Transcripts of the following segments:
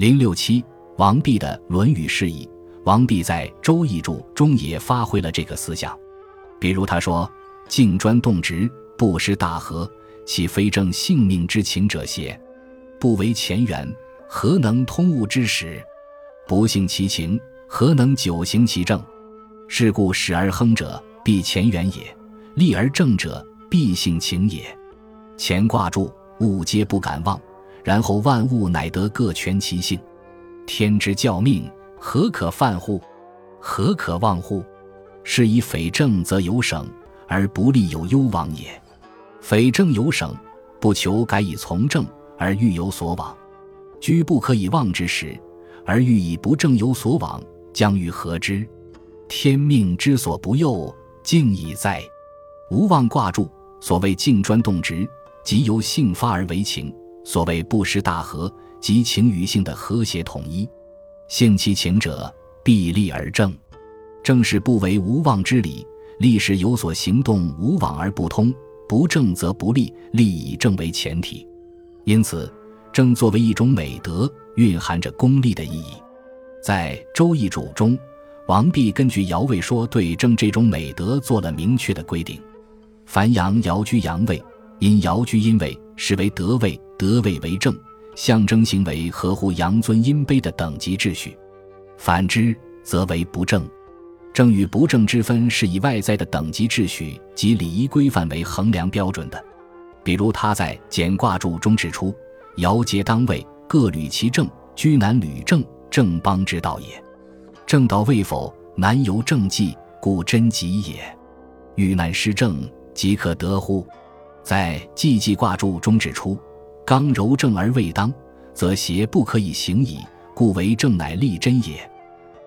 零六七，王弼的《论语释义》。王弼在《周易注》中也发挥了这个思想，比如他说：“静专动直，不失大和，岂非正性命之情者邪？不为前缘，何能通物之始？不信其情，何能久行其正？是故始而亨者，必前缘也；立而正者，必性情也。乾卦注，物皆不敢忘，然后万物乃得各全其性。天之教命。”何可犯乎？何可忘乎？是以匪正则有省，而不利有攸往也。匪正有省，不求改以从政，而欲有所往。居不可以忘之时，而欲以不正有所往，将欲何之？天命之所不佑，静矣哉！无妄挂注。所谓静专动直，即由性发而为情；所谓不失大和，即情与性的和谐统一。性其情者，必立而正，正是不为无妄之理。立时有所行动，无往而不通；不正则不立，立以正为前提。因此，正作为一种美德，蕴含着功利的意义。在《周易主》中，王弼根据爻位说，对正这种美德做了明确的规定：凡阳爻居阳位，阴爻居阴位，是为德位，德位为正。象征行为合乎阳尊阴卑的等级秩序，反之则为不正。正与不正之分是以外在的等级秩序及礼仪规范为衡量标准的。比如他在《简卦注》中指出：“爻皆当位，各履其正，居难履正，正邦之道也。正道未否，难由正纪，故真吉也。遇难失正，即可得乎？”在《季季卦注》中指出。刚柔正而未当，则邪不可以行矣。故为正，乃立真也。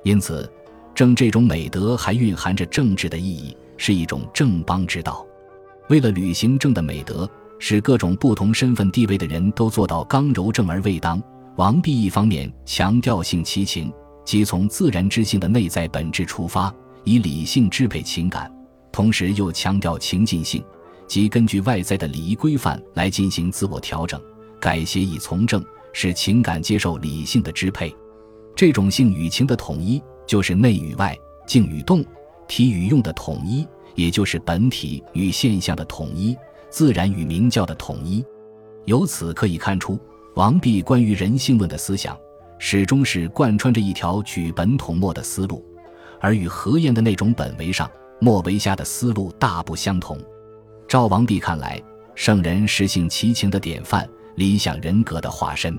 因此，正这种美德还蕴含着政治的意义，是一种正邦之道。为了履行正的美德，使各种不同身份地位的人都做到刚柔正而未当，王弼一方面强调性其情，即从自然之性的内在本质出发，以理性支配情感；同时又强调情境性，即根据外在的礼仪规范来进行自我调整。改邪以从正，使情感接受理性的支配。这种性与情的统一，就是内与外、静与动、体与用的统一，也就是本体与现象的统一、自然与明教的统一。由此可以看出，王弼关于人性论的思想，始终是贯穿着一条举本统末的思路，而与何晏的那种本为上、末为下的思路大不相同。照王弼看来，圣人是性其情的典范。理想人格的化身，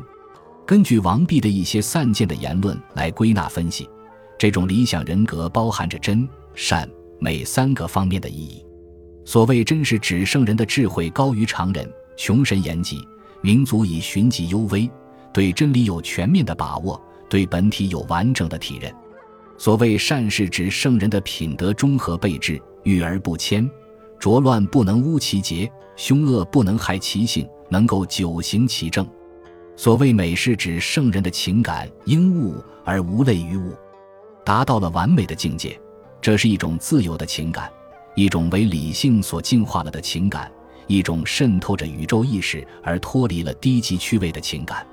根据王弼的一些散见的言论来归纳分析，这种理想人格包含着真、善、美三个方面的意义。所谓真，是指圣人的智慧高于常人，穷神言己，民族以循迹幽微，对真理有全面的把握，对本体有完整的体认。所谓善，是指圣人的品德中和备至，欲而不迁，浊乱不能污其节，凶恶不能害其性。能够久行其正，所谓美是指圣人的情感应物而无类于物，达到了完美的境界。这是一种自由的情感，一种为理性所净化了的情感，一种渗透着宇宙意识而脱离了低级趣味的情感。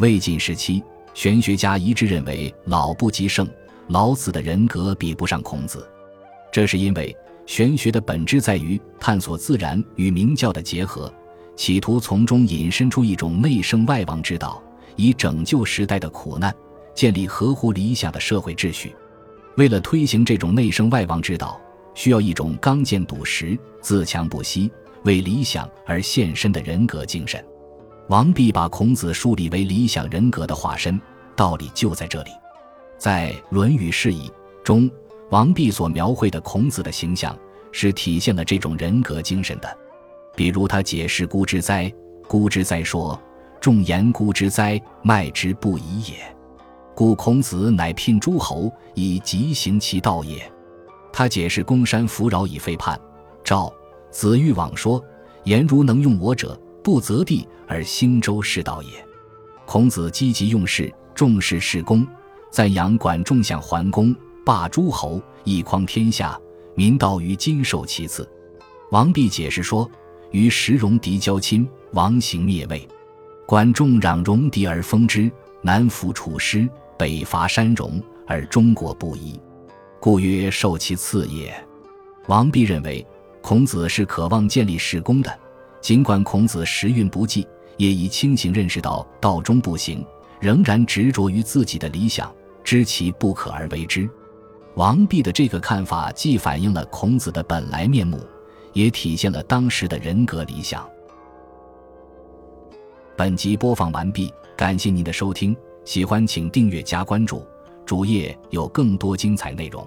魏晋时期，玄学家一致认为老不及圣，老子的人格比不上孔子。这是因为玄学的本质在于探索自然与明教的结合。企图从中引申出一种内圣外王之道，以拯救时代的苦难，建立合乎理想的社会秩序。为了推行这种内圣外王之道，需要一种刚健笃实、自强不息、为理想而献身的人格精神。王弼把孔子树立为理想人格的化身，道理就在这里。在《论语释义》中，王弼所描绘的孔子的形象，是体现了这种人格精神的。比如他解释“孤之哉”，“孤之哉”说：“众言孤之哉，迈之不已也。故孔子乃聘诸侯以疾行其道也。”他解释“公山弗扰以废叛”，赵子欲往说：“言如能用我者，不择地而兴周是道也。”孔子积极用事，重视事功，赞扬管仲想桓公，霸诸侯，一匡天下，民道于今受其次。王弼解释说。与石戎狄交亲，王行灭魏。管仲攘戎狄而封之，南服楚师，北伐山戎，而中国不夷，故曰受其次也。王弼认为，孔子是渴望建立世功的，尽管孔子时运不济，也已清醒认识到道中不行，仍然执着于自己的理想，知其不可而为之。王弼的这个看法，既反映了孔子的本来面目，也体现了当时的人格理想。本集播放完毕，感谢您的收听，喜欢请订阅加关注，主页有更多精彩内容。